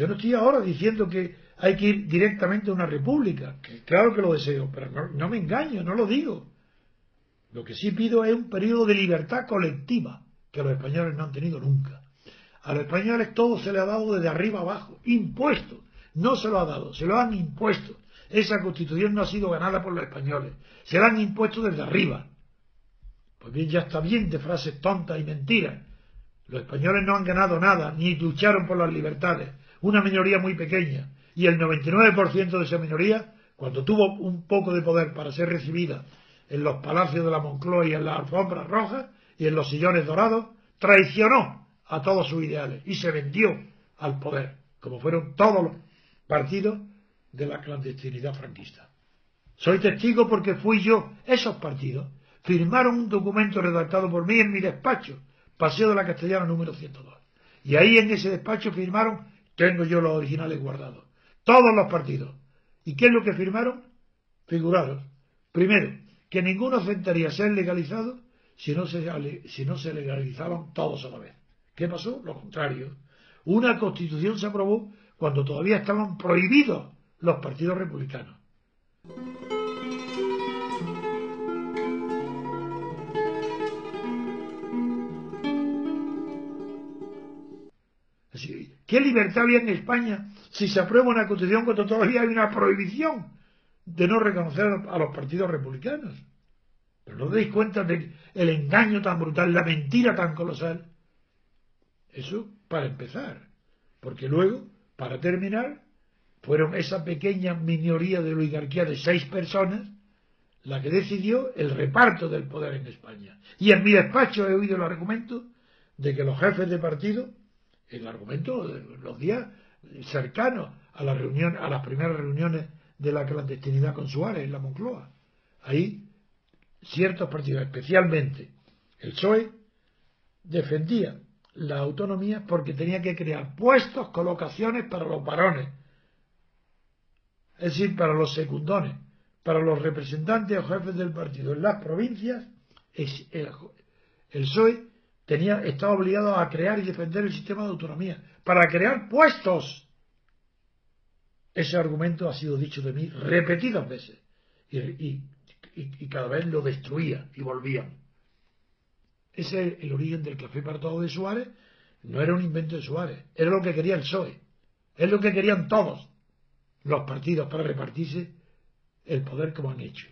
Yo no estoy ahora diciendo que hay que ir directamente a una república, que claro que lo deseo, pero no, me engaño, no lo digo. Lo que sí pido es un periodo de libertad colectiva, que los españoles no han tenido nunca. A los españoles todo se les ha dado desde arriba abajo, impuesto. No se lo ha dado, se lo han impuesto. Esa constitución no ha sido ganada por los españoles, se la han impuesto desde arriba. Pues bien, ya está bien de frases tontas y mentiras. Los españoles no han ganado nada, ni lucharon por las libertades una minoría muy pequeña, y el 99% de esa minoría, cuando tuvo un poco de poder para ser recibida en los palacios de la Moncloa y en las alfombras rojas y en los sillones dorados, traicionó a todos sus ideales y se vendió al poder, como fueron todos los partidos de la clandestinidad franquista. Soy testigo porque fui yo, esos partidos, firmaron un documento redactado por mí en mi despacho, Paseo de la Castellana número 102. Y ahí en ese despacho firmaron tengo yo los originales guardados. Todos los partidos. ¿Y qué es lo que firmaron? Figuraros. Primero, que ninguno aceptaría ser legalizado si no, se, si no se legalizaban todos a la vez. ¿Qué pasó? Lo contrario. Una constitución se aprobó cuando todavía estaban prohibidos los partidos republicanos. ¿Qué libertad había en España si se aprueba una constitución cuando todavía hay una prohibición de no reconocer a los partidos republicanos? Pero no deis cuenta del engaño tan brutal, la mentira tan colosal. Eso para empezar. Porque luego, para terminar, fueron esa pequeña minoría de oligarquía de seis personas la que decidió el reparto del poder en España. Y en mi despacho he oído el argumento de que los jefes de partido el argumento de los días cercanos a la reunión, a las primeras reuniones de la clandestinidad con Suárez en la Moncloa. Ahí ciertos partidos, especialmente el PSOE, defendía la autonomía porque tenía que crear puestos, colocaciones para los varones, es decir, para los secundones, para los representantes o jefes del partido en las provincias, el, el PSOE tenía, estaba obligado a crear y defender el sistema de autonomía, para crear puestos. Ese argumento ha sido dicho de mí repetidas veces y, cada vez lo destruía y volvían. Ese es el origen del café para todos de Suárez. No era un invento de Suárez, era lo que quería el PSOE, es lo que querían todos los partidos para repartirse el poder como han hecho.